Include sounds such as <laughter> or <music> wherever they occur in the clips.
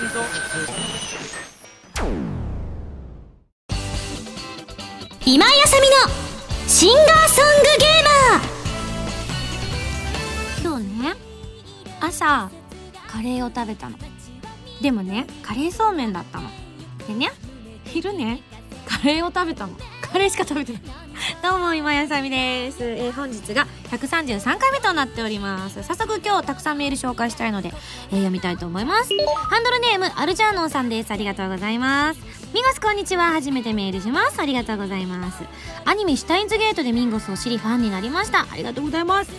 今井あさみのシンガーソングゲーマー。今日ね朝カレーを食べたの。でもねカレーそうめんだったの。でね昼ねカレーを食べたの。カレーしか食べてない <laughs> どうも今やさみです、えー本日が133回目となっております。早速今日たくさんメール紹介したいので、えー読みたいと思います。ハンドルネームアルジャーノンさんです。ありがとうございます。ミンゴスこんにちは。初めてメールします。ありがとうございます。アニメシュタインズゲートでミンゴスを知りファンになりました。ありがとうございます。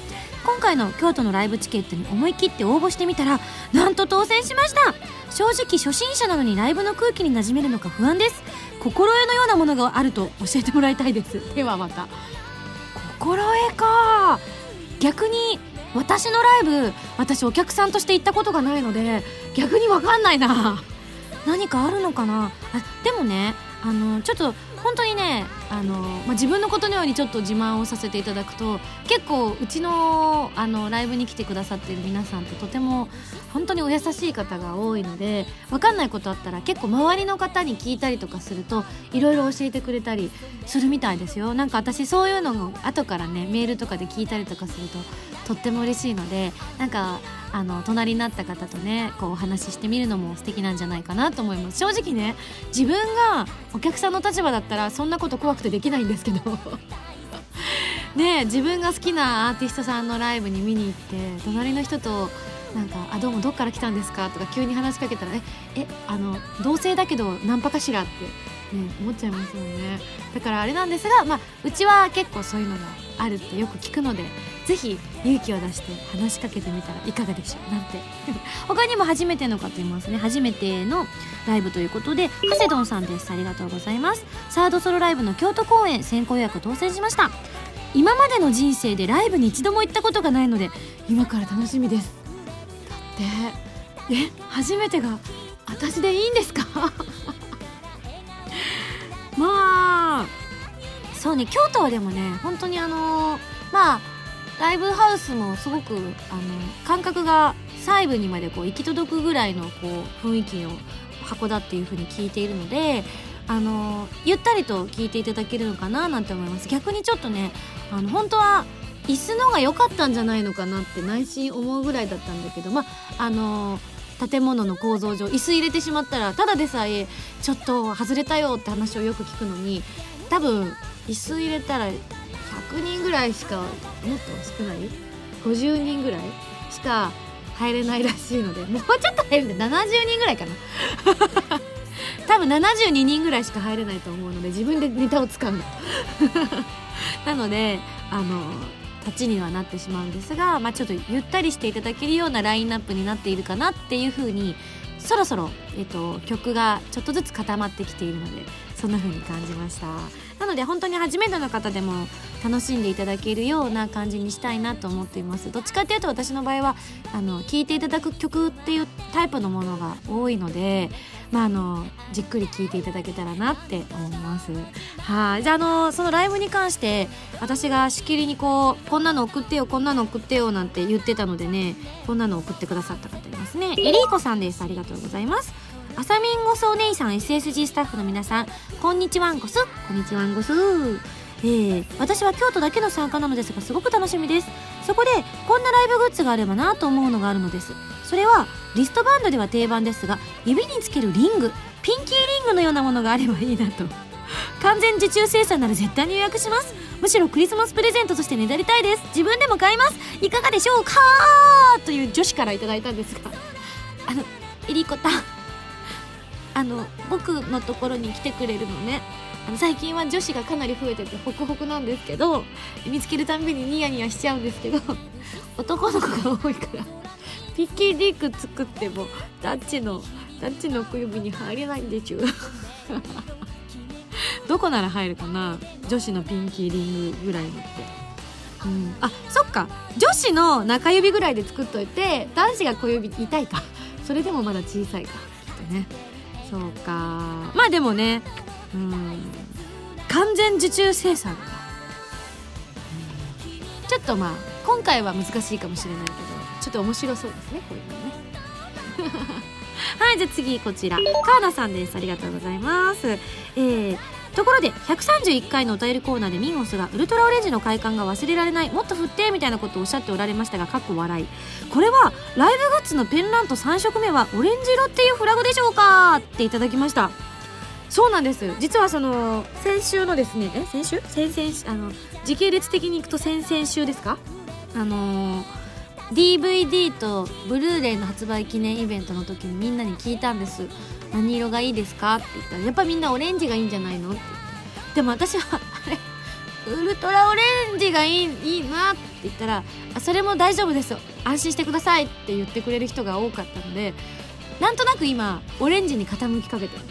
今回の京都のライブチケットに思い切って応募してみたらなんと当選しました。正直初心者なのにライブの空気に馴染めるのか不安です。心得のようなものがあると教えてもらいたいです。ではまた。心得か。逆に私のライブ私お客さんとして行ったことがないので逆に分かんないな。何かあるのかな。あでもねあのちょっと本当にねあの、まあ、自分のことのようにちょっと自慢をさせていただくと結構うちのあのライブに来てくださっている皆さんってとても本当にお優しい方が多いので分かんないことあったら結構周りの方に聞いたりとかするといろいろ教えてくれたりするみたいですよ。なんか私そういうのを後からねメールとかで聞いたりとかするととっても嬉しいのでなんかあの隣になった方とねこうお話ししてみるのも素敵なんじゃないかなと思います正直ね自分がお客さんの立場だったらそんなこと怖くてできないんですけど <laughs> ね自分が好きなアーティストさんのライブに見に行って隣の人となんか「あどうもどっから来たんですか?」とか急に話しかけたら「ええあの同性だけどナンパかしら?」って、ね、思っちゃいますよねだからあれなんですが、まあ、うちは結構そういうのがあるってよく聞くのでぜひ勇気を出して話しかけてみたらいかがでしょうなんて。<laughs> 他にも初めての方いますね。初めてのライブということでハセドンさんです。ありがとうございます。サードソロライブの京都公演先行予約当選しました。今までの人生でライブに一度も行ったことがないので今から楽しみです。だってえ初めてが私でいいんですか？<laughs> まあそうね。京都はでもね本当にあのまあライブハウスもすごくあの感覚が細部にまでこう行き届くぐらいのこう雰囲気の箱だっていう風に聞いているのであのゆったりと聞いていただけるのかななんて思います。逆にちょっとねあの本当は椅子の方が良かったんじゃないのかなって内心思うぐらいだったんだけどまあの建物の構造上椅子入れてしまったらただでさえちょっと外れたよって話をよく聞くのに多分椅子入れたら100人ぐらいしかもっと少ない？50人ぐらい？しか入れないらしいので。もうちょっと入るんで70人ぐらいかな。<laughs> 多分72人ぐらいしか入れないと思うので自分でネタをつかむなのであの立ちにはなってしまうんですが、まあ、ちょっとゆったりしていただけるようなラインナップになっているかなっていうふうにそろそろ、えっと、曲がちょっとずつ固まってきているのでそんな風に感じました。なので本当に初めての方でも楽しんでいただけるような感じにしたいなと思っています。どっちかっていうと私の場合はあの聴いていただく曲っていうタイプのものが多いのでまあ、あのじっくり聴いていただけたらなって思います。はい。じゃあのそのライブに関して私がしきりにこうこんなの送ってよこんなの送ってよなんて言ってたのでねこんなの送ってくださった方いますね。エリーコさんです。ありがとうございます。あさみんごすお姉さん SSG スタッフの皆さんこんにちはんこす。こんにちはんごすえー、私は京都だけの参加なのですがすごく楽しみです。そこでこんなライブグッズがあればなと思うのがあるのです。それはリストバンドでは定番ですが指につけるリングピンキーリングのようなものがあればいいなと。<laughs> 完全受注生産なら絶対に予約します。むしろクリスマスプレゼントとしてねだりたいです。自分でも買います。いかがでしょうかという女子からいただいたんですが。あのエリコタあの僕のところに来てくれるのね。あの最近は女子がかなり増えててホクホクなんですけど見つけるたんびにニヤニヤしちゃうんですけど <laughs> 男の子が多いからピッキーディック作ってもダッチのダッチの小指に入れないんでちゅ <laughs> どこなら入るかな？女子のピンキーリングぐらいのって。うん。あそっか。女子の中指ぐらいで作っといて男子が小指痛いか。それでもまだ小さいか。きっとね。そうか。まあでもねうん。完全受注生産か、うん。ちょっとまあ今回は難しいかもしれないけどちょっと面白そうですねこういうのね。<laughs> はいじゃあ次こちら。川田さんです。ありがとうございます。えーところで131回のお便りコーナーでミンゴスがウルトラオレンジの快感が忘れられないもっと振ってみたいなことをおっしゃっておられましたがかっこ笑い。これはライブグッズのペンラント3色目はオレンジ色っていうフラグでしょうか？っていただきました。そうなんです。実はその先週のですねえ先週？先々あの時系列的にいくと先々週ですか？あのー DVD とブルーレイの発売記念イベントの時にみんなに聞いたんです。何色がいいですか？って言ったらやっぱみんなオレンジがいいんじゃないの？って。でも私はあれウルトラオレンジがいいいいなって言ったらあそれも大丈夫です。安心してくださいって言ってくれる人が多かったのでなんとなく今オレンジに傾きかけてる。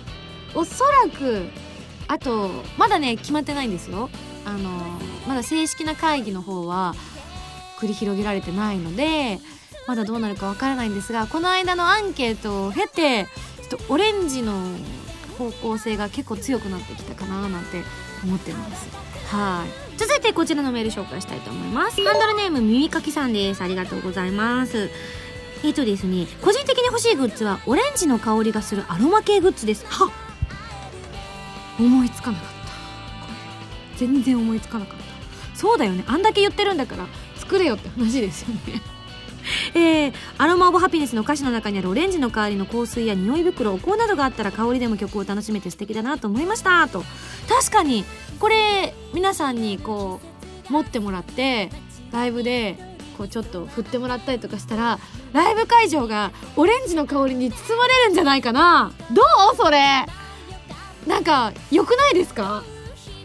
おそらくあとまだね決まってないんですよ。あのまだ正式な会議の方は繰り広げられてないのでまだどうなるかわからないんですがこの間のアンケートを経てとオレンジの方向性が結構強くなってきたかななんて思ってます。はい。続いてこちらのメール紹介したいと思います。ハンドルネーム耳かきさんです。ありがとうございます。えっとですね個人的に欲しいグッズはオレンジの香りがするアロマ系グッズです。はっ。思いつかなかった。全然思いつかなかった。そうだよね。あんだけ言ってるんだから作れよって話ですよね。えー、アロマ・オブ・ハピネスの歌詞の中にあるオレンジの代わりの香水や匂い袋お香などがあったら香りでも曲を楽しめて素敵だなと思いましたと。確かにこれ皆さんにこう持ってもらってライブでこうちょっと振ってもらったりとかしたらライブ会場がオレンジの香りに包まれるんじゃないかな。どうそれ。なんか良くないですか？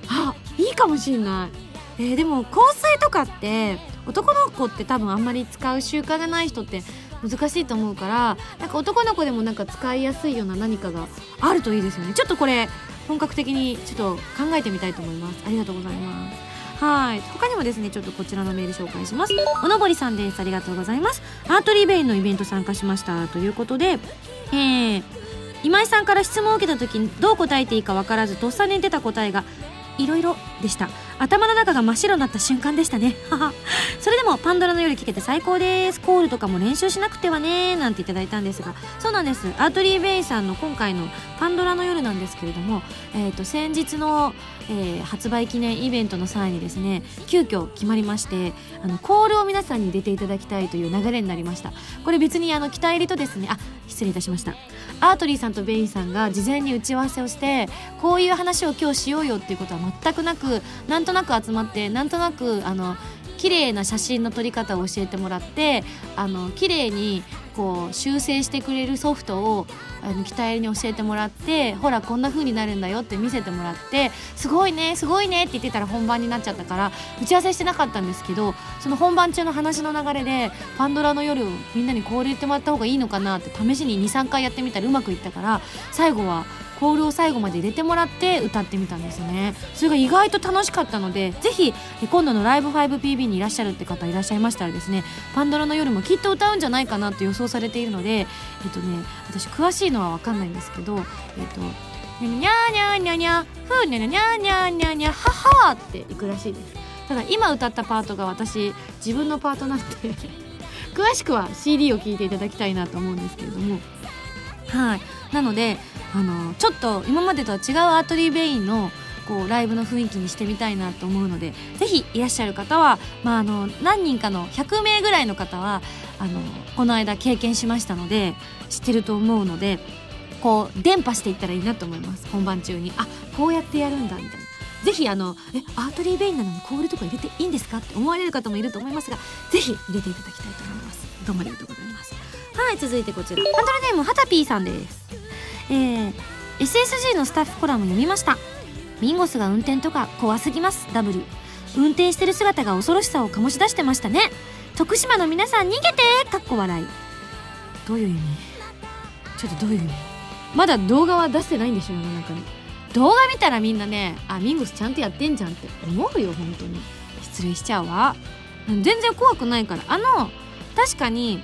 あいいかもしんない。えーでも香水とかって男の子って多分あんまり使う習慣がない人って難しいと思うからなんか男の子でもなんか使いやすいような何かがあるといいですよね。ちょっとこれ本格的にちょっと考えてみたいと思います。ありがとうございます。はい。他にもですねちょっとこちらのメール紹介します。おのぼりさんです。ありがとうございます。アートリーベインのイベント参加しましたということでえー今井さんから質問を受けた時にどう答えていいか分からずとっさに出た答えがいろいろでした。頭の中が真っ白になった瞬間でしたね。それでもパンドラの夜聞けて最高です。コールとかも練習しなくてはね。なんていただいたんですが。そうなんです。アートリー・ベイさんの今回のパンドラの夜なんですけれども、えー、と先日の、えー発売記念イベントの際にですね急遽決まりましてあのコールを皆さんに入れていただきたいという流れになりました。これ別にあの期待入れとですねあ失礼いたしました。アートリーさんとベインさんが事前に打ち合わせをしてこういう話を今日しようよっていうことは全くなくなんとなく集まってなんとなくあの綺麗な写真の撮り方を教えてもらってあの綺麗にこう修正してくれるソフトをあの期待に教えてもらってほらこんな風になるんだよって見せてもらってすごいねすごいねって言ってたら本番になっちゃったから打ち合わせしてなかったんですけどその本番中の話の流れでパンドラの夜みんなにこう言ってもらった方がいいのかなって試しに23回やってみたらうまくいったから最後はコールを最後まで入れてもらって歌ってみたんですね。それが意外と楽しかったのでぜひ今度のライブ 5PB にいらっしゃるって方いらっしゃいましたらですねパンドラの夜もきっと歌うんじゃないかなと予想されているのでえっとね私詳しいのは分かんないんですけどえっとにゃーにゃーにゃーにゃーふーにゃにゃにゃーにゃーにゃーにゃーははーっていくらしいですただ今歌ったパートが私自分のパートなんで詳しくは CD を聴いていただきたいなと思うんですけれどもはいなのであのちょっと今までとは違うアートリー・ベインのこうライブの雰囲気にしてみたいなと思うのでぜひいらっしゃる方は、まあ、あの何人かの100名ぐらいの方はあのこの間経験しましたので知ってると思うのでこう伝播していったらいいなと思います。本番中に。あこうやってやるんだみたいな。ぜひあのえアートリー・ベインなのにコールとか入れていいんですかって思われる方もいると思いますがぜひ入れていただきたいと思います。どうもありがとうございます。はい続いてこちら。ハンドルネームはたぴーさんです。えー SSG のスタッフコラム読みました。ミンゴスが運転とか怖すぎます。W 運転してる姿が恐ろしさを醸し出してましたね。徳島の皆さん逃げてかっこ笑い。どういう意味？ちょっとどういう意味？まだ動画は出してないんでしょ世の中に。動画見たらみんなねあミンゴスちゃんとやってんじゃんって。思うよ本当に。失礼しちゃうわ。全然怖くないから。あの確かに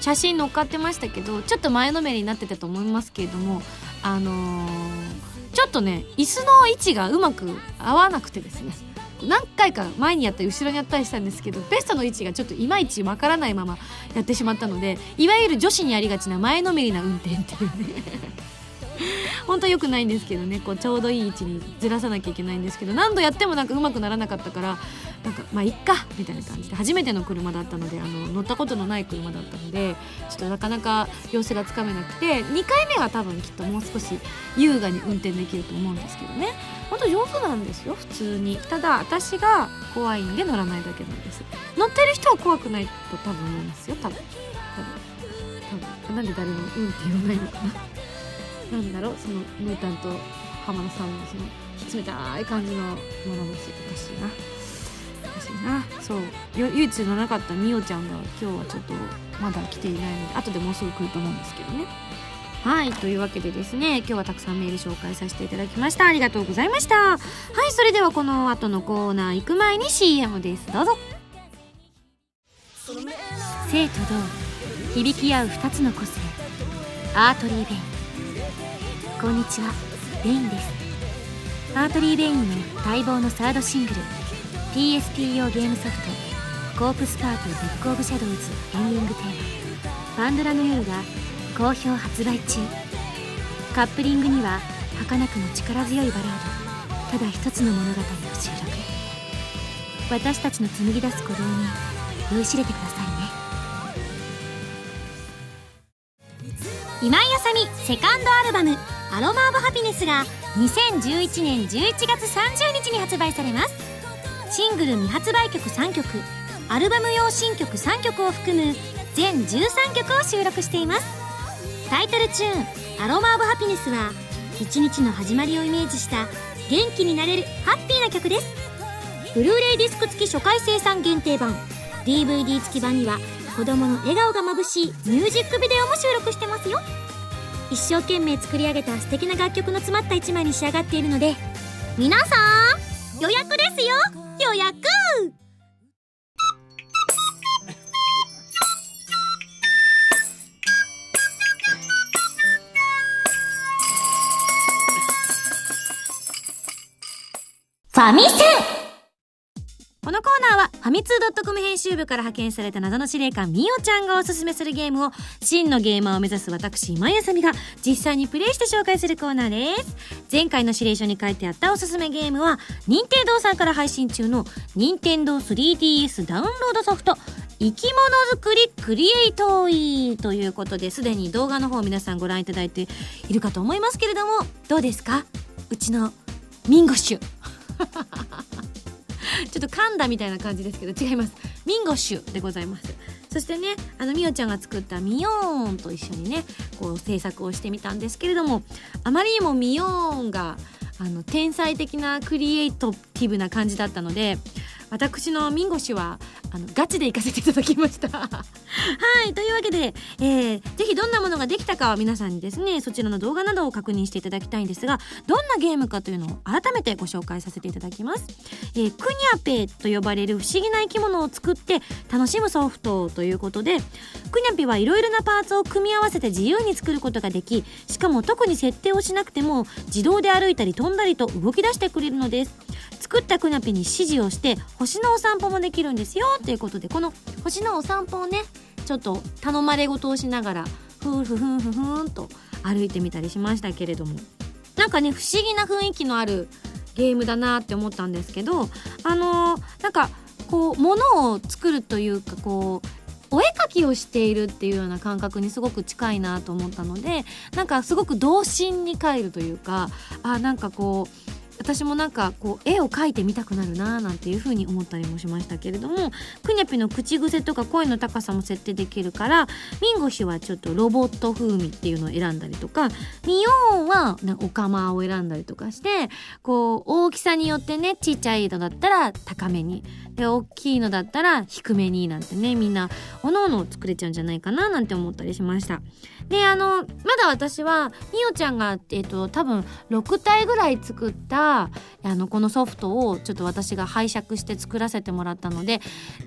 写真載っかってましたけどちょっと前のめりになってたと思いますけれどもあのーちょっとね椅子の位置がうまく合わなくてですね。何回か前にやったり後ろにやったりしたんですけどベストの位置がちょっといまいちわからないままやってしまったのでいわゆる女子にありがちな前のめりな運転っていうね。<laughs> 本当は良くないんですけどねこうちょうどいい位置にずらさなきゃいけないんですけど何度やってもなんかうまくならなかったからなんかまあいっかみたいな感じで初めての車だったのであの乗ったことのない車だったのでちょっとなかなか様子がつかめなくて2回目は多分きっともう少し優雅に運転できると思うんですけどね。本当上手なんですよ普通に。ただ私が怖いんで乗らないだけなんです。乗ってる人は怖くないと多分思いますよ多分。多分。多分。なんで誰も「うん」って言わないのかな。なんだろうそのムータンと浜田さんのその冷たい感じのもの虫おかしいな。おかしいな。そう。唯一のなかったみおちゃんが今日はちょっとまだ来ていないので後でもうすぐ来ると思うんですけどね。はい。というわけでですね今日はたくさんメール紹介させていただきました。ありがとうございました。はい。それではこの後のコーナー行く前に CM です。どうぞ。生と同響き合う2つの個性。 Artery Vein こんにちは。 Vein です。 Artery Vein の待望のサードシングル PSP 用ゲームソフトコープスパーティー Book of Shadows エンディングテーマ。パンドラの夜が好評発売中。カップリングには儚くも力強いバラード。ただ一つの物語を収録。私たちの紡ぎ出す鼓動に酔いしれてください。今井あさみセカンドアルバム「アロマ・オブ・ハピネス」が2011年11月30日に発売されます。シングル未発売曲3曲アルバム用新曲3曲を含む全13曲を収録しています。タイトルチューン「アロマ・オブ・ハピネス」は一日の始まりをイメージした元気になれるハッピーな曲です。ブルーレイディスク付き初回生産限定版 DVD 付き版には子供の笑顔がまぶしいミュージックビデオも収録してますよ。一生懸命作り上げた素敵な楽曲の詰まった一枚に仕上がっているので皆さん予約ですよ。予約。ファミセン。このコーナーはファミツー .com 編集部から派遣された謎の司令官みおちゃんがおすすめするゲームを真のゲーマーを目指す私今井あさみが実際にプレイして紹介するコーナーです。前回の指令書に書いてあったおすすめゲームは任天堂さんから配信中の任天堂 3DS ダウンロードソフト生き物作りクリエイトイということですでに動画の方皆さんご覧いただいているかと思いますけれどもどうですか？うちのミンゴッシュ。<laughs> <laughs> ちょっと噛んだみたいな感じですけど違います。ミンゴッシュでございます。そしてねあのみおちゃんが作ったミヨーンと一緒にねこう制作をしてみたんですけれどもあまりにもミヨーンがあの天才的なクリエイトティブな感じだったので私のミンゴ氏はあのガチで行かせていただきました。はいというわけで、えー、ぜひどんなものができたかは皆さんにですねそちらの動画などを確認していただきたいんですがどんなゲームかというのを改めてご紹介させていただきます、えー、クニャペと呼ばれる不思議な生き物を作って楽しむソフトということでクニャペはいろいろなパーツを組み合わせて自由に作ることができしかも特に設定をしなくても自動で歩いたり飛んだりと動き出してくれるのです。作ったクニャペに指示をして星のお散歩もできるんですよということでこの星のお散歩をねちょっと頼まれ事をしながらふんふふんふふんと歩いてみたりしましたけれどもなんかね不思議な雰囲気のあるゲームだなって思ったんですけどあのー、なんかこう物を作るというかこうお絵描きをしているっていうような感覚にすごく近いなと思ったのでなんかすごく童心に帰るというかあなんかこう私もなんかこう絵を描いてみたくなるなーなんていう風に思ったりもしましたけれどもくにゃぴの口癖とか声の高さも設定できるからミンゴシはちょっとロボット風味っていうのを選んだりとかミヨーンはお釜を選んだりとかしてこう大きさによってねちっちゃいのだったら高めにで大きいのだったら低めになんてねみんなおのおの作れちゃうんじゃないかななんて思ったりしました。であのまだ私はみおちゃんがえっ、と多分6体ぐらい作ったあのこのソフトをちょっと私が拝借して作らせてもらったので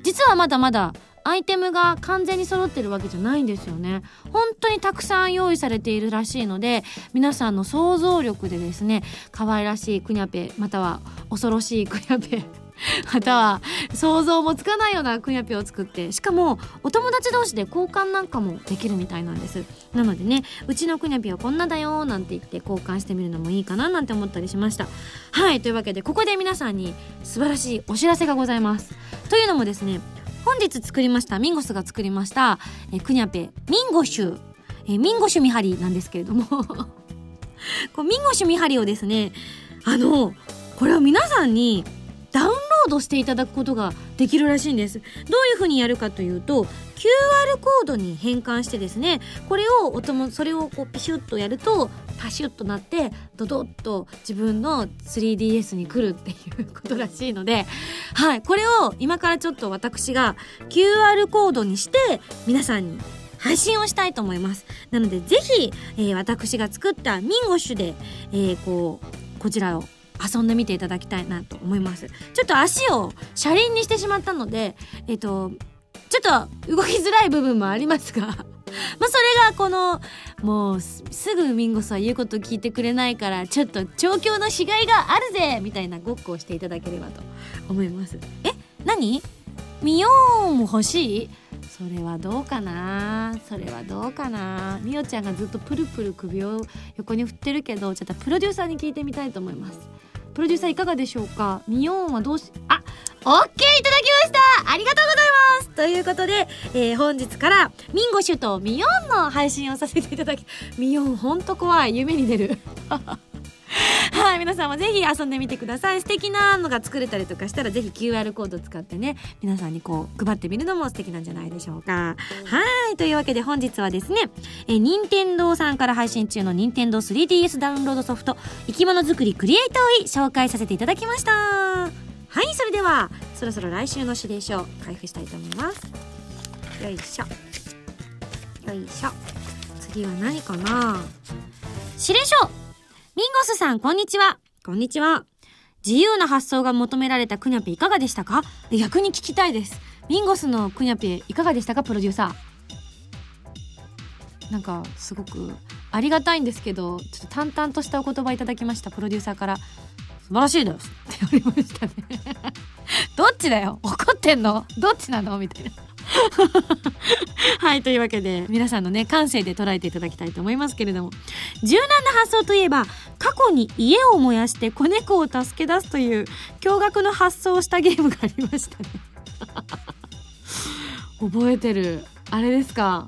実はまだまだアイテムが完全に揃ってるわけじゃないんですよね。本当にたくさん用意されているらしいので皆さんの想像力でですね可愛らしいクニャペまたは恐ろしいクニャペ <laughs> または想像もつかないようなくにゃぴを作ってしかもお友達同士で交換なんかもできるみたいなんです。なのでねうちのくにゃぴはこんなだよなんて言って交換してみるのもいいかななんて思ったりしました。はいというわけでここで皆さんに素晴らしいお知らせがございます。というのもですね本日作りましたミンゴスが作りましたえくにゃぺミンゴシュえミンゴシュミハリなんですけれども。<laughs> こうミンゴシュミハリをですねあのこれを皆さんにダウンロードしていただくことができるらしいんです。どういう風にやるかというと QR コードに変換してですねこれをおともそれをこうピシュッとやるとパシュッとなってドドッと自分の 3DS に来るっていうことらしいのではいこれを今からちょっと私が QR コードにして皆さんに配信をしたいと思います。なのでぜひ、えー私が作ったミンゴッシュで、えーこうこちらを遊んでみていただきたいなと思います。ちょっと足を車輪にしてしまったのでえっ、とちょっと動きづらい部分もありますが <laughs> まあそれがこのもうすすぐミンゴスは言うこと聞いてくれないからちょっと調教のしがいがあるぜみたいなごっこをしていただければと思います。え何？ミヨーンも欲しい？それはどうかな？それはどうかな？みおちゃんがずっとプルプル首を横に振ってるけどちょっとプロデューサーに聞いてみたいと思います。プロデューサーいかがでしょうか？ミヨーンはどうしあオッケーいただきました！ありがとうございます！ということで、えー本日からミンゴシュとミヨンの配信をさせていただきミヨンほんと怖い。夢に出る。はい皆さんもぜひ遊んでみてください。素敵なのが作れたりとかしたらぜひ QR コード使ってね皆さんにこう配ってみるのも素敵なんじゃないでしょうか。はいというわけで本日はですねえ任天堂さんから配信中の任天堂 3DS ダウンロードソフト生き物作りクリエイトを紹介させていただきました。はいそれではそろそろ来週の指令書を開封したいと思います。よいしょ。よいしょ。次は何かな？指令書。ミンゴスさん、こんにちは。こんにちは。自由な発想が求められたクニャピいかがでしたか？逆に聞きたいです。ミンゴスのクニャピいかがでしたかプロデューサー？なんか、すごくありがたいんですけど、ちょっと淡々としたお言葉いただきました、プロデューサーから。素晴らしいですって言われましたね。<laughs> どっちだよ？怒ってんの？どっちなの？みたいな。<laughs> はい、というわけで、皆さんのね、感性で捉えていただきたいと思いますけれども。柔軟な発想といえば、過去に家を燃やして子猫を助け出すという驚愕の発想をしたゲームがありましたね。<laughs> 覚えてる。あれですか。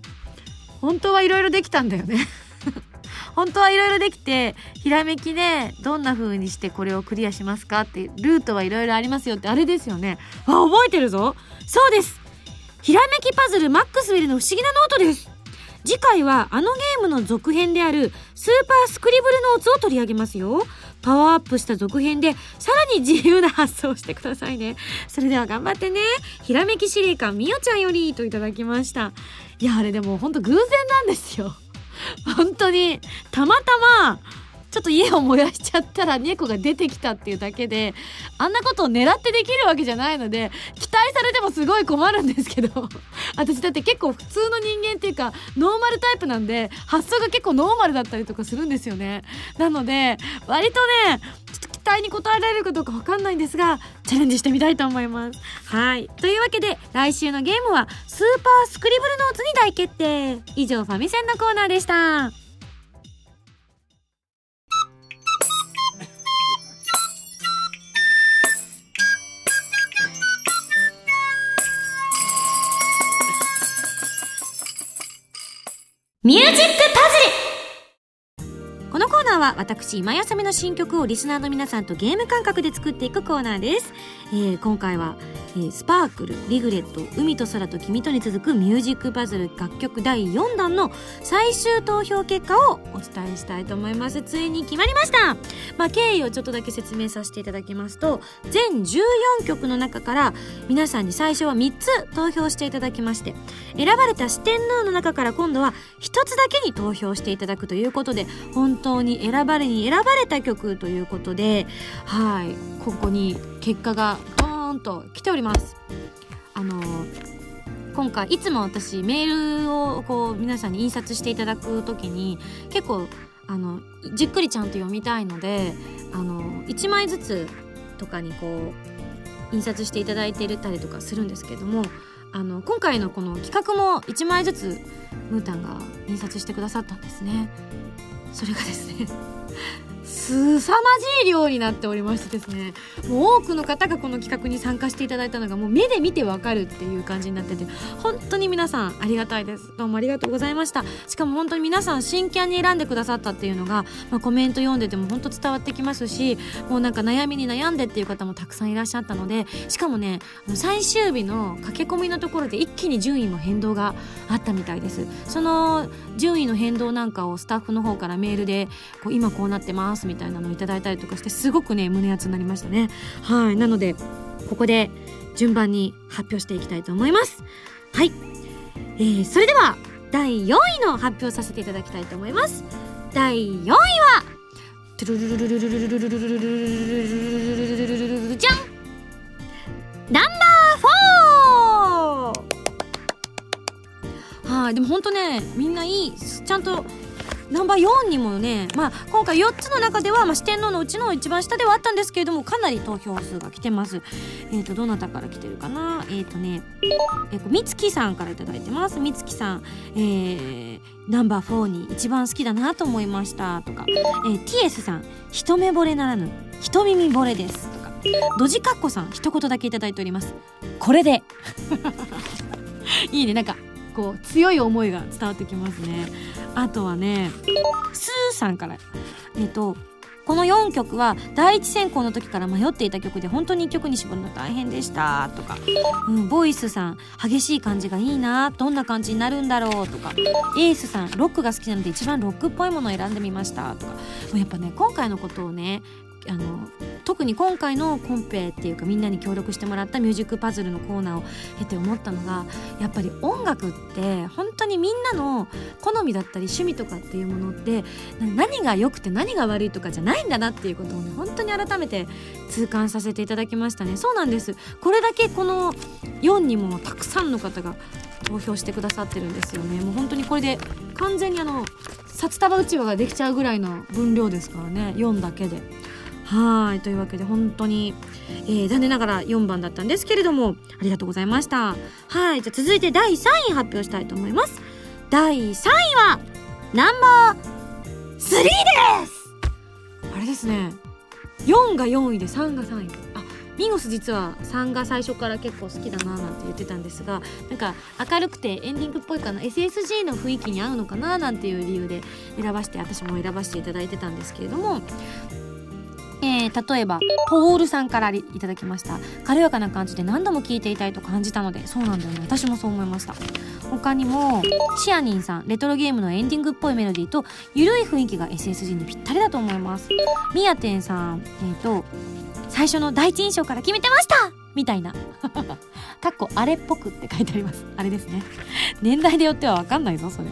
本当はいろいろできたんだよね。<laughs> 本当はいろいろできて、ひらめきでどんな風にしてこれをクリアしますかって、ルートはいろいろありますよってあれですよね。あ、覚えてるぞ。そうです。ひらめきパズルマックスウェルの不思議なノートです。次回はあのゲームの続編であるスーパースクリブルノーツを取り上げますよ。パワーアップした続編でさらに自由な発想をしてくださいね。それでは頑張ってね。ひらめき司令官みおちゃんよりといただきました。いや、あれでもほんと偶然なんですよ。本当に、たまたま、ちょっと家を燃やしちゃったら猫が出てきたっていうだけであんなことを狙ってできるわけじゃないので期待されてもすごい困るんですけど <laughs> 私だって結構普通の人間っていうかノーマルタイプなんで発想が結構ノーマルだったりとかするんですよね。なので割とねちょっと期待に応えられるかどうかわかんないんですがチャレンジしてみたいと思います。はい。というわけで来週のゲームはスーパースクリブルノーツに大決定。以上ファミセンのコーナーでした。ミュージックパズル。このコーナーは私今やさみの新曲をリスナーの皆さんとゲーム感覚で作っていくコーナーです、えー今回は、えースパークルリグレット海と空と君とに続くミュージックパズル楽曲第4弾の最終投票結果をお伝えしたいと思います。ついに決まりました。まあ経緯をちょっとだけ説明させていただきますと全14曲の中から皆さんに最初は3つ投票していただきまして選ばれた四天王の中から今度は1つだけに投票していただくということで本当に選ばれに選ばれた曲ということではいここに結果がーンと来ておりますあの今回いつも私メールをこう皆さんに印刷していただく時に結構あのじっくりちゃんと読みたいのであの1枚ずつとかにこう印刷していただいてるたりとかするんですけどもあの今回のこの企画も1枚ずつムータンが印刷してくださったんですね。それがですねすさまじい量になっておりましてですねもう多くの方がこの企画に参加していただいたのがもう目で見てわかるっていう感じになってて本当に皆さんありがたいです。どうもありがとうございました。しかも本当に皆さん真剣に選んでくださったっていうのが、まあ、コメント読んでても本当伝わってきますしもうなんか悩みに悩んでっていう方もたくさんいらっしゃったのでしかもね最終日の駆け込みのところで一気に順位も変動があったみたいです。その順位の変動なんかをスタッフの方からメールでこう今こうなってますみたいなのをいただいたりとかしてすごくね胸熱になりましたね。はい。なのでここで順番に発表していきたいと思います。はい、えー、それでは第4位の発表させていただきたいと思います。第4位はじゃんナンバー 4! い。でも本当ねみんないいちゃんとナンバー4にもね、まあ、今回4つの中では、まあ、四天王のうちの一番下ではあったんですけれどもかなり投票数が来てます。えっ、ー、とどなたから来てるかな？えっ、ー、とねえー、みつきさんから頂いてます。みつきさんえー、ナンバー4に一番好きだなと思いました。とか、えー、TS さん一目惚れならぬ一耳惚れです。とかドジカッコさん一言だけ頂いております。これで。<laughs> いいねなんかこう強い思いが伝わってきますね。あとはねスーさんからえっ、とこの4曲は第一選考の時から迷っていた曲で本当に1曲に絞るの大変でしたとか、うん、ボイスさん激しい感じがいいなどんな感じになるんだろうとかエースさんロックが好きなので一番ロックっぽいものを選んでみましたとか。もうやっぱね今回のことをねあの特に今回のコンペっていうかみんなに協力してもらったミュージックパズルのコーナーを経て思ったのがやっぱり音楽って本当にみんなの好みだったり趣味とかっていうものって何が良くて何が悪いとかじゃないんだなっていうことをね本当に改めて痛感させていただきましたね。そうなんです。これだけこの4にもたくさんの方が投票してくださってるんですよね。もう本当にこれで完全にあの札束うちわができちゃうぐらいの分量ですからね。4だけで。はいというわけで本当に、えー、残念ながら4番だったんですけれどもありがとうございました。はいじゃ続いて第3位発表したいと思います。第3位はナンバー3です。あれですね。4が4位で3が3位。あミンゴス実は3が最初から結構好きだななんて言ってたんですがなんか明るくてエンディングっぽいかな。SSG の雰囲気に合うのかななんていう理由で選ばして私も選ばせていただいてたんですけれどもえー、例えばポールさんからいただきました。軽やかな感じで何度も聴いていたいと感じたのでそうなんだよね。私もそう思いました。他にもシアニンさん。レトロゲームのエンディングっぽいメロディーとゆるい雰囲気が SSG にぴったりだと思います。みやてんさん。えっ、ー、と最初の第一印象から決めてました！みたいな。<laughs> かっこあれっぽくって書いてあります。あれですね。年代でよっては分かんないぞそれ。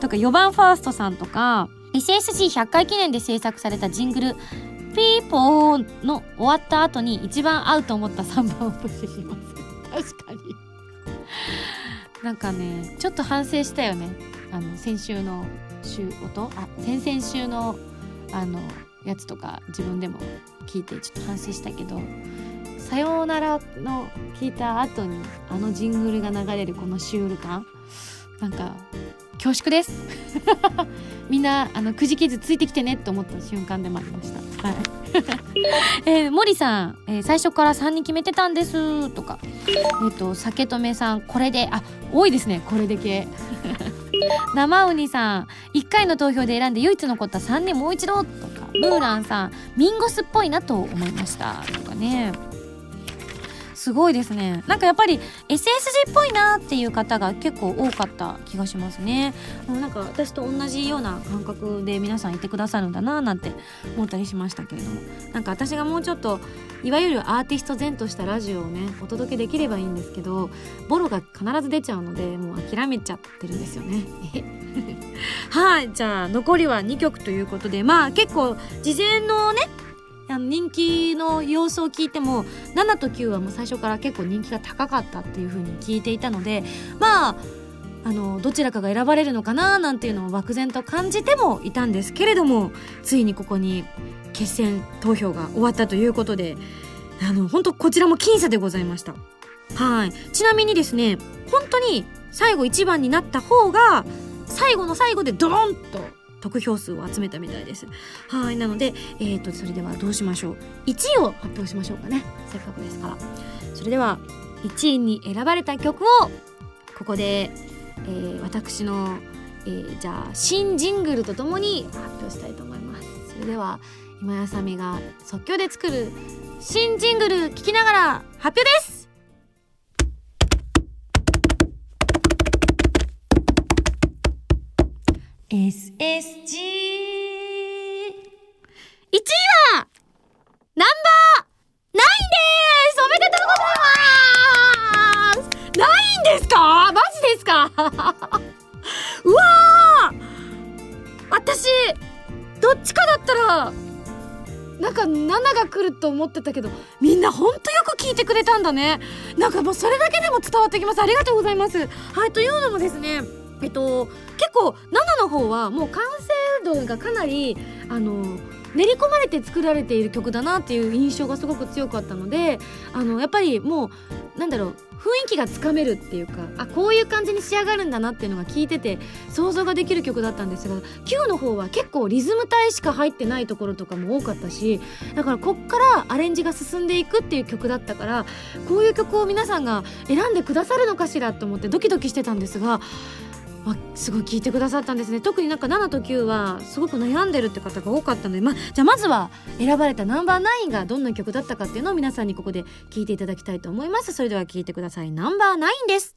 とか4番ファーストさんとか。SSG100 回記念で制作されたジングル。ピーポーの終わった後に一番合うと思った3番をプッシュします確かに。<laughs> なんかねちょっと反省したよね。あの先週の週音あ先々週のあのやつとか自分でも聞いてちょっと反省したけど「さようなら」の聞いた後にあのジングルが流れるこのシュール感。なんか恐縮です。<laughs> みんなあのくじきずついてきてねって思った瞬間でもありました。はい。<laughs> えー、森さん、えー、最初から3人決めてたんです。とか、えっ、ー、と、酒留さん、これで、あ、多いですね、これで系。<laughs> 生ウニさん、1回の投票で選んで唯一残った3人もう一度。とか、ムーランさん、ミンゴスっぽいなと思いました。とかね。すごいですね。なんかやっぱり SSG っぽいなっていう方が結構多かった気がしますね。なんか私と同じような感覚で皆さんいてくださるんだななんて思ったりしましたけれども。なんか私がもうちょっといわゆるアーティスト前としたラジオをねお届けできればいいんですけどボロが必ず出ちゃうのでもう諦めちゃってるんですよね。<laughs> はいじゃあ残りは2曲ということでまあ結構事前のねあの人気の様子を聞いても7と9はもう最初から結構人気が高かったっていう風に聞いていたのでまああのどちらかが選ばれるのかななんていうのを漠然と感じてもいたんですけれどもついにここに決選投票が終わったということであの本当こちらも僅差でございました。はい。ちなみにですね本当に最後1番になった方が最後の最後でドロンと得票数を集めたみたいです。はいなのでえっ、ー、とそれではどうしましょう。1位を発表しましょうかね。せっかくですから。それでは1位に選ばれた曲をここで、えー、私の、えー、じゃあ新ジングルとともに発表したいと思います。それでは今やさみが即興で作る新ジングル聴きながら発表です! SSG 1位はナンバーナインです。おめでとうございます。ナインですか？マジですか？<laughs> うわー。私どっちかだったらなんか7が来ると思ってたけどみんなほんとよく聞いてくれたんだね。なんかもうそれだけでも伝わってきます。ありがとうございます。はいというのもですねっと結構7の方はもう完成度がかなりあの練り込まれて作られている曲だなっていう印象がすごく強かったのであのやっぱりもうなんだろう雰囲気がつかめるっていうかあこういう感じに仕上がるんだなっていうのが聞いてて想像ができる曲だったんですが Q の方は結構リズム体しか入ってないところとかも多かったしだからこっからアレンジが進んでいくっていう曲だったからこういう曲を皆さんが選んでくださるのかしらと思ってドキドキしてたんですがあすごい聞いてくださったんですね。特になんか7と9はすごく悩んでるって方が多かったので、ま、じゃあまずは選ばれたナンバーナインがどんな曲だったかっていうのを皆さんにここで聞いていただきたいと思います。それでは聞いてください。ナンバーナインです。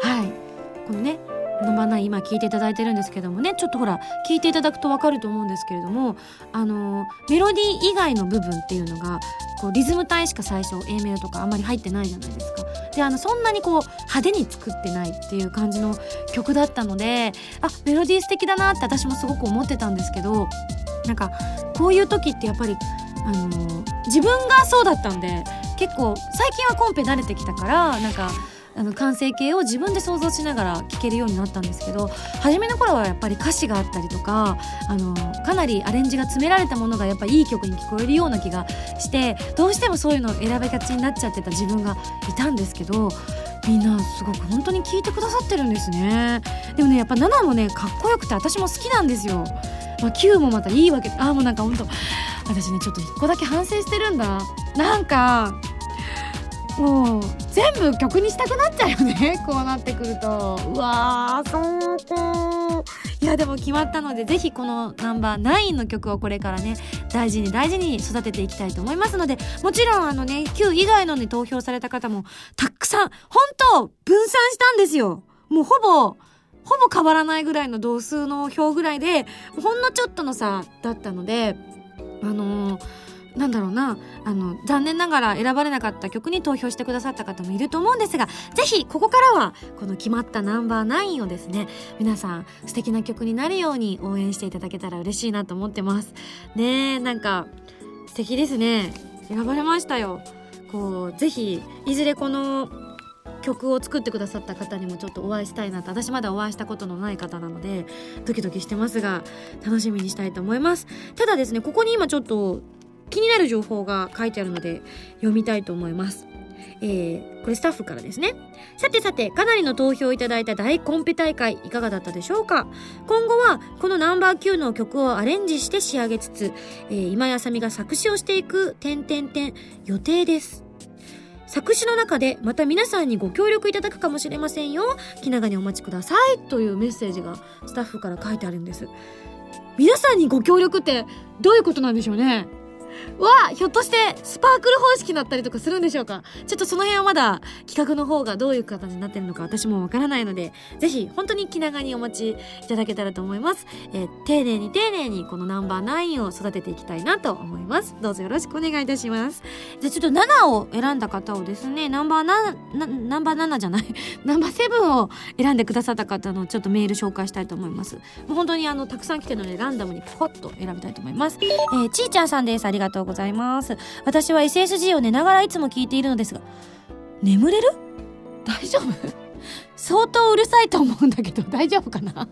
はい。このねナンバーナイン今聞いていただいてるんですけどもねちょっとほら聞いていただくと分かると思うんですけれどもあのメロディー以外の部分っていうのがこうリズム体しか最初 A メロとかあんまり入ってないじゃないですか。であのそんなにこう派手に作ってないっていう感じの曲だったのであメロディー素敵だなって私もすごく思ってたんですけどなんかこういう時ってやっぱりあの自分がそうだったんで結構最近はコンペ慣れてきたからなんかあの完成形を自分で想像しながら聴けるようになったんですけど初めの頃はやっぱり歌詞があったりとかあのかなりアレンジが詰められたものがやっぱいい曲に聞こえるような気がしてどうしてもそういうのを選べがちになっちゃってた自分がいたんですけどみんなすごく本当に聞いてくださってるんですね。でもねやっぱ7もねかっこよくて私も好きなんですよ、まあ、9もまたいいわけああもうなんか本当私ねちょっと1個だけ反省してるんだ。なんかもう全部曲にしたくなっちゃうよね <laughs> こうなってくると。うわーそうかいやでも決まったのでぜひこのナンバー9の曲をこれからね大事に大事に育てていきたいと思いますのでもちろんあのね9以外のに投票された方もたくさん本当分散したんですよ。もうほぼほぼ変わらないぐらいの同数の票ぐらいでほんのちょっとの差だったのであのーなんだろうなあの残念ながら選ばれなかった曲に投票してくださった方もいると思うんですがぜひここからはこの決まったナンバーナインをですね皆さん素敵な曲になるように応援していただけたら嬉しいなと思ってます。ねえなんか素敵ですね。選ばれましたよ。こうぜひいずれこの曲を作ってくださった方にもちょっとお会いしたいなと私まだお会いしたことのない方なのでドキドキしてますが楽しみにしたいと思います。ただですねここに今ちょっと気になる情報が書いてあるので読みたいと思います。えー、これスタッフからですね。さてさて、かなりの投票をいただいた大コンペ大会、いかがだったでしょうか？今後は、このナンバー9の曲をアレンジして仕上げつつ、えー、今やさみが作詞をしていく、点々点、予定です。作詞の中でまた皆さんにご協力いただくかもしれませんよ。気長にお待ちください。というメッセージがスタッフから書いてあるんです。皆さんにご協力ってどういうことなんでしょうね？わひょっとしてスパークル方式だったりとかするんでしょうか？ちょっとその辺はまだ企画の方がどういう形になってるのか私もわからないのでぜひ本当に気長にお待ちいただけたらと思います、えー、丁寧に丁寧にこのナンバー9を育てていきたいなと思います。どうぞよろしくお願いいたします。じゃちょっと7を選んだ方をですねナンバー7ナンバー7じゃない。<laughs> ナンバー7を選んでくださった方のちょっとメール紹介したいと思います。もう本当にあのたくさん来てるのでランダムにポコッと選びたいと思います、えー、ちーちゃんさんです。ありがとう。とうございます。私は SSG を寝ながらいつも聞いているのですが、眠れる？大丈夫？<laughs> 相当うるさいと思うんだけど、大丈夫かな？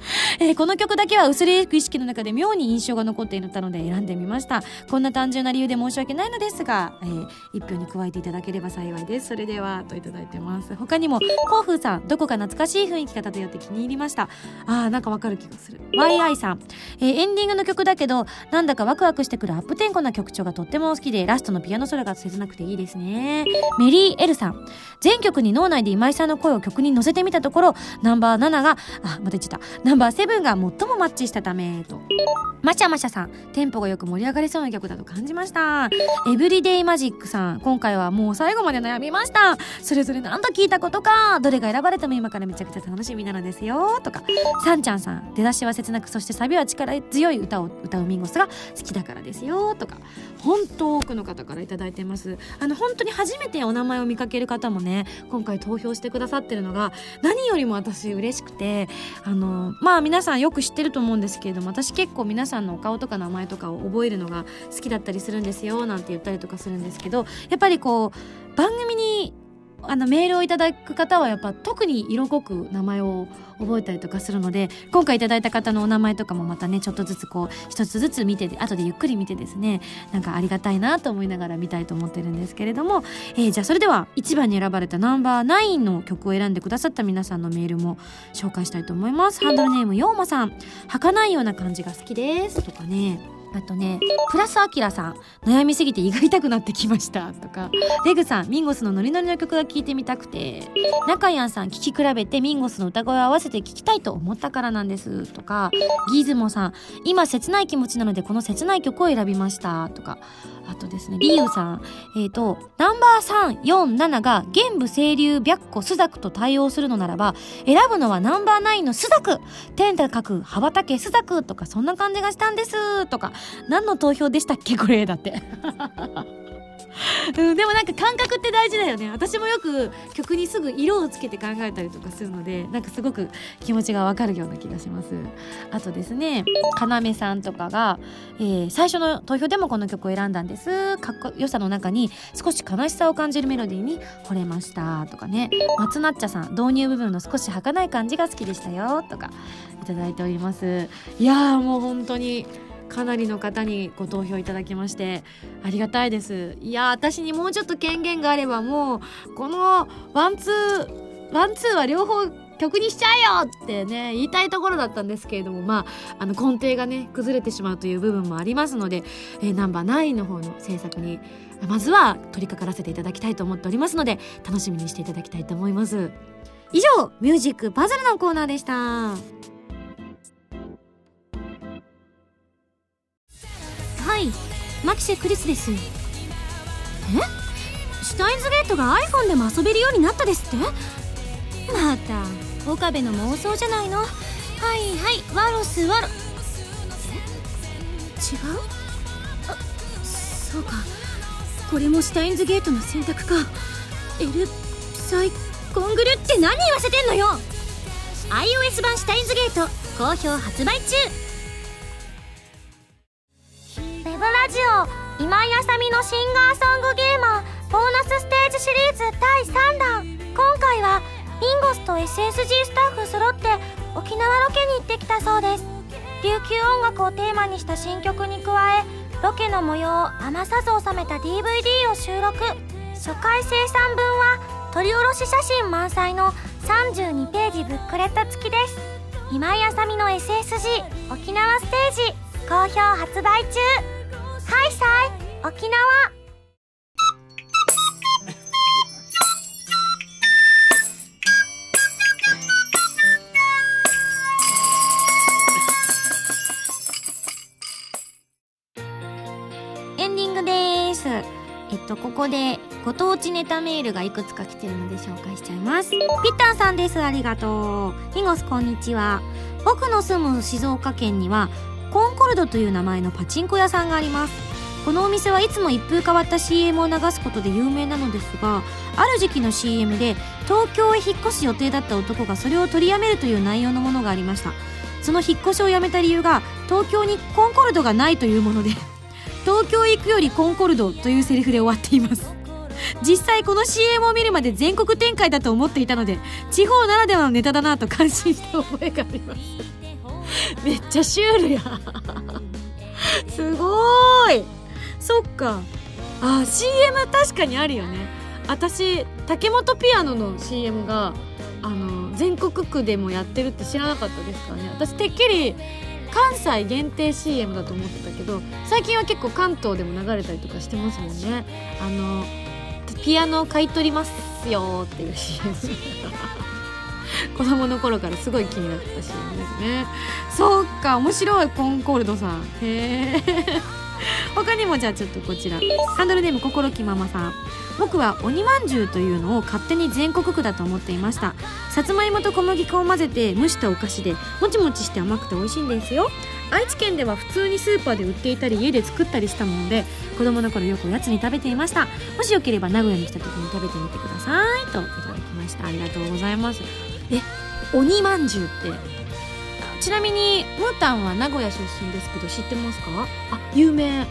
<laughs> えー、この曲だけは薄れゆく意識の中で妙に印象が残っていたので選んでみました。こんな単純な理由で申し訳ないのですが、えー、一票に加えていただければ幸いです。それではといただいてます。他にもコウフーさんどこか懐かしい雰囲気が漂って気に入りました。あーなんかわかる気がする。YI さん、えー、エンディングの曲だけどなんだかワクワクしてくるアップテンポな曲調がとっても好きでラストのピアノソロが切なくていいですね。メリー・エルさん。全曲に脳内で今井さんの声を曲に乗せてみたところナンバー7があまた言っちゃった。ナンバー7が最もマッチしたためと。マシャマシャさんテンポがよく盛り上がりそうな曲だと感じました。エブリデイマジックさん今回はもう最後まで悩みました。それぞれ何度聞いたことかどれが選ばれても今からめちゃくちゃ楽しみなのですよとか。サンちゃんさん出だしは切なくそしてサビは力強い歌を歌うミンゴスが好きだからですよとか。本当多くの方から頂いてます。あの本当に初めてお名前を見かける方もね今回投票してくださってるのが何よりも私嬉しくてあのまあ皆さんよく知ってると思うんですけれども私結構皆さんのお顔とか名前とかを覚えるのが好きだったりするんですよなんて言ったりとかするんですけどやっぱりこう番組にあのメールをいただく方はやっぱ特に色濃く名前を覚えたりとかするので今回いただいた方のお名前とかもまたねちょっとずつこう一つずつ見て後でゆっくり見てですねなんかありがたいなと思いながら見たいと思ってるんですけれども、えー、じゃあそれでは1番に選ばれたナンバー9の曲を選んでくださった皆さんのメールも紹介したいと思います。ハンドルネームようまさん。儚いような感じが好きです。とかね。あとね、プラスアキラさん、悩みすぎて胃が痛くなってきましたとか、レグさん、ミンゴスのノリノリの曲が聴いてみたくて、中やんさん、聴き比べてミンゴスの歌声を合わせて聴きたいと思ったからなんですとか、ギズモさん、今切ない気持ちなのでこの切ない曲を選びましたとか、あとですね、リーユさん、えっ、ー、と、ナンバー3、4、7が玄武清流白虎スザクと対応するのならば、選ぶのはナンバー9のスザク天高く羽ばたけスザクとかそんな感じがしたんですとか、何の投票でしたっけ？<laughs> これだって。うん、でもなんか感覚って大事だよね。私もよく曲にすぐ色をつけて考えたりとかするのでなんかすごく気持ちがわかるような気がします。あとですね要さんとかが、えー、最初の投票でもこの曲を選んだんです。かっこよさの中に少し悲しさを感じるメロディーに惚れましたとかね。松なっちゃさん導入部分の少し儚い感じが好きでしたよとかいただいております。いやもう本当にかなりの方にご投票いただきましてありがたいです。いや私にもうちょっと権限があればもうこのワンツーワンツーは両方曲にしちゃえよってね言いたいところだったんですけれどもまああの根底がね崩れてしまうという部分もありますので、えー、ナンバー9の方の制作にまずは取り掛からせていただきたいと思っておりますので楽しみにしていただきたいと思います。以上ミュージックパズルのコーナーでした。はい。マキシェクリスです。え？シュタインズゲートが iPhone でも遊べるようになったですって？また岡部の妄想じゃないの？はいはいワロスワロ。え？違う？あそうか。これもシュタインズゲートの選択か。L サイコングルって何言わせてんのよ？iOS 版シュタインズゲート好評発売中。ジオ今井あさみのシンガーソングゲーマーボーナスステージシリーズ第3弾。今回はミンゴスと SSG スタッフ揃って沖縄ロケに行ってきたそうです。琉球音楽をテーマにした新曲に加えロケの模様を余さず収めた DVD を収録。初回生産分は撮り下ろし写真満載の32ページブックレット付きです。今井あさみの SSG 沖縄ステージ好評発売中。はいさい沖縄。エンディングです。えっとここでご当地ネタメールがいくつか来てるので紹介しちゃいます。ピッタンさんです。ありがとう。ヒゴスこんにちは。僕の住む静岡県にはコンコルドという名前のパチンコ屋さんがあります。このお店はいつも一風変わった CM を流すことで有名なのですがある時期の CM で東京へ引っ越す予定だった男がそれを取りやめるという内容のものがありました。その引っ越しをやめた理由が東京にコンコルドがないというもので <laughs> 東京行くよりコンコルドというセリフで終わっています。実際この CM を見るまで全国展開だと思っていたので地方ならではのネタだなと感心した覚えがあります。めっちゃシュールや。<laughs> すごーい。そっか。あ CM 確かにあるよね。私竹本ピアノの CM があの全国区でもやってるって知らなかったですからね。私てっきり関西限定 CM だと思ってたけど最近は結構関東でも流れたりとかしてますもんね。あのピアノ買い取りますよっていう CM 子供の頃からすごい気になった CM ですねそっか面白いコンコルドさんへえ他にもじゃあちょっとこちら。ハンドルネーム心きママさん。僕は鬼まんじゅうというのを勝手に全国区だと思っていました。さつまいもと小麦粉を混ぜて蒸したお菓子で。もちもちして甘くて美味しいんですよ。愛知県では普通にスーパーで売っていたり家で作ったりしたもので子供の頃よくおやつに食べていました。もしよければ名古屋に来た時に食べてみてください。といただきました。ありがとうございます。え鬼まんじゅうって。ちなみにムータンは名古屋出身ですけど知ってますか？あ有名。へ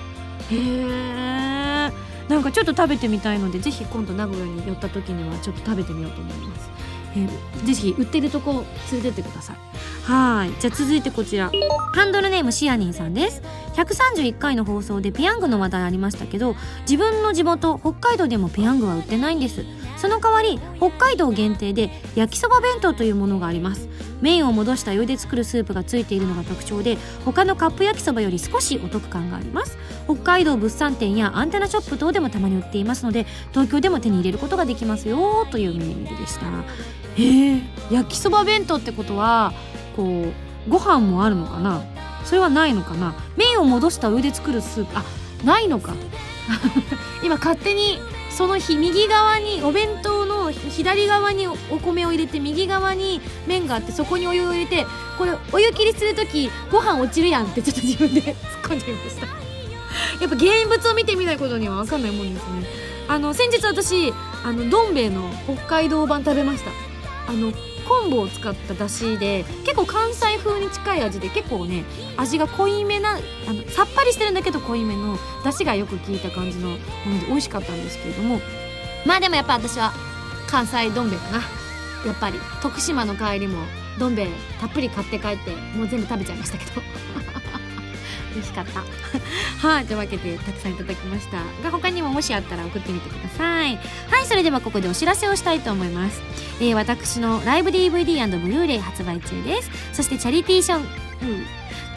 えなんかちょっと食べてみたいのでぜひ今度名古屋に寄った時にはちょっと食べてみようと思います。えー、ぜひ売ってるとこ連れてってください。はい。じゃあ続いてこちら。ハンドルネームシアニンさんです。131回の放送でペヤングの話題ありましたけど自分の地元北海道でもペヤングは売ってないんです。その代わり北海道限定で焼きそば弁当というものがあります。麺を戻した湯で作るスープがついているのが特徴で他のカップ焼きそばより少しお得感があります。北海道物産展やアンテナショップ等でもたまに売っていますので東京でも手に入れることができますよというメールでした。へえ焼きそば弁当ってことはこうご飯もあるのかな？それはないのかな？麺を戻した上で作るスープあないのか。<laughs> 今勝手にその日右側にお弁当の左側にお米を入れて右側に麺があってそこにお湯を入れてこれお湯切りする時ご飯落ちるやんってちょっと自分で突っ込んじゃいました。やっぱ原因物を見てみないことには分かんないもんですね。あの先日私あのどん兵衛の北海道版食べました。あの昆布を使っただしで結構関西風に近い味で結構ね味が濃いめなあのさっぱりしてるんだけど濃いめのだしがよく効いた感じのもので美味しかったんですけれども。まあでもやっぱ私は関西どん兵衛かな。やっぱり徳島の帰りもどん兵衛たっぷり買って帰ってもう全部食べちゃいましたけど。美味しかった。<laughs> はいというわけでたくさんいただきました。が他にももしあったら送ってみてください。はいそれではここでお知らせをしたいと思います、えー、私のライブ DVD& ブルーレイ発売中です。そしてチャリティーション、うん、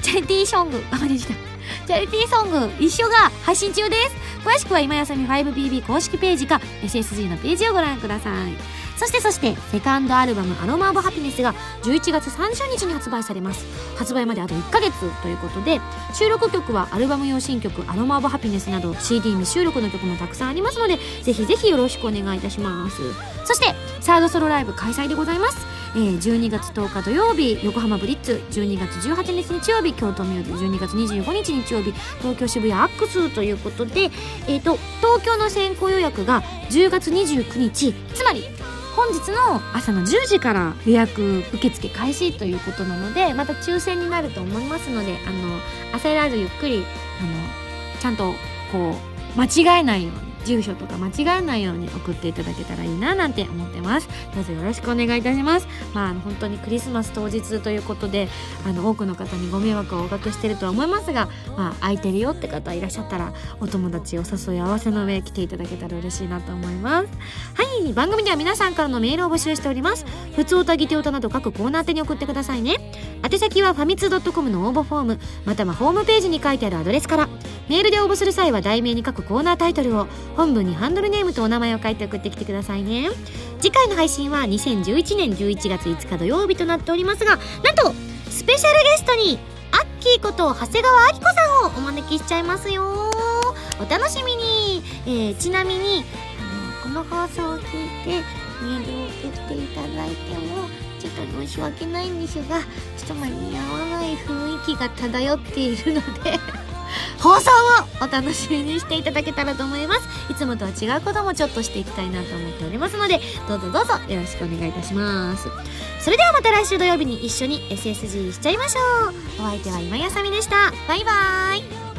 チャリティーソングあ間違えたチャリティーソング一緒が配信中です。詳しくは今やさみ 5BB 公式ページか SSG のページをご覧ください。そしてそしてセカンドアルバム「アロマ・オブ・ハピネス」が11月30日に発売されます。発売まであと1ヶ月ということで収録曲はアルバム用新曲「アロマ・オブ・ハピネス」など CD 未収録の曲もたくさんありますのでぜひぜひよろしくお願いいたします。そしてサードソロライブ開催でございます。えー、12月10日土曜日横浜ブリッツ12月18日日曜日京都ミューズ12月25日日曜日東京渋谷アックスということで、えーと、東京の先行予約が10月29日つまり本日の朝の10時から予約受付開始ということなのでまた抽選になると思いますのであの焦らずゆっくりあのちゃんとこう間違えないように住所とか間違えないように送っていただけたらいいななんて思ってます。どうぞよろしくお願いいたします。まあ本当にクリスマス当日ということであの多くの方にご迷惑をおかけしてるとは思いますがまあ空いてるよって方いらっしゃったらお友達お誘い合わせの上来ていただけたら嬉しいなと思います。はい番組では皆さんからのメールを募集しております。普通歌ぎて歌など各コーナー宛てに送ってくださいね。宛先はファミツー .com の応募フォームまたはホームページに書いてあるアドレスから。メールで応募する際は題名に書くコーナータイトルを本文にハンドルネームとお名前を書いて送ってきてくださいね。次回の配信は2011年11月5日土曜日となっておりますがなんとスペシャルゲストにアッキーこと長谷川明子さんをお招きしちゃいますよ。お楽しみに、えー、ちなみにあのこの放送を聞いてメールを送っていただいてもと申し訳ないんですがちょっと間に合わない雰囲気が漂っているので <laughs> 放送をお楽しみにしていただけたらと思います。いつもとは違うこともちょっとしていきたいなと思っておりますのでどうぞどうぞよろしくお願いいたします。それではまた来週土曜日に一緒に SSG しちゃいましょう。お相手は今やさみでした。バイバーイ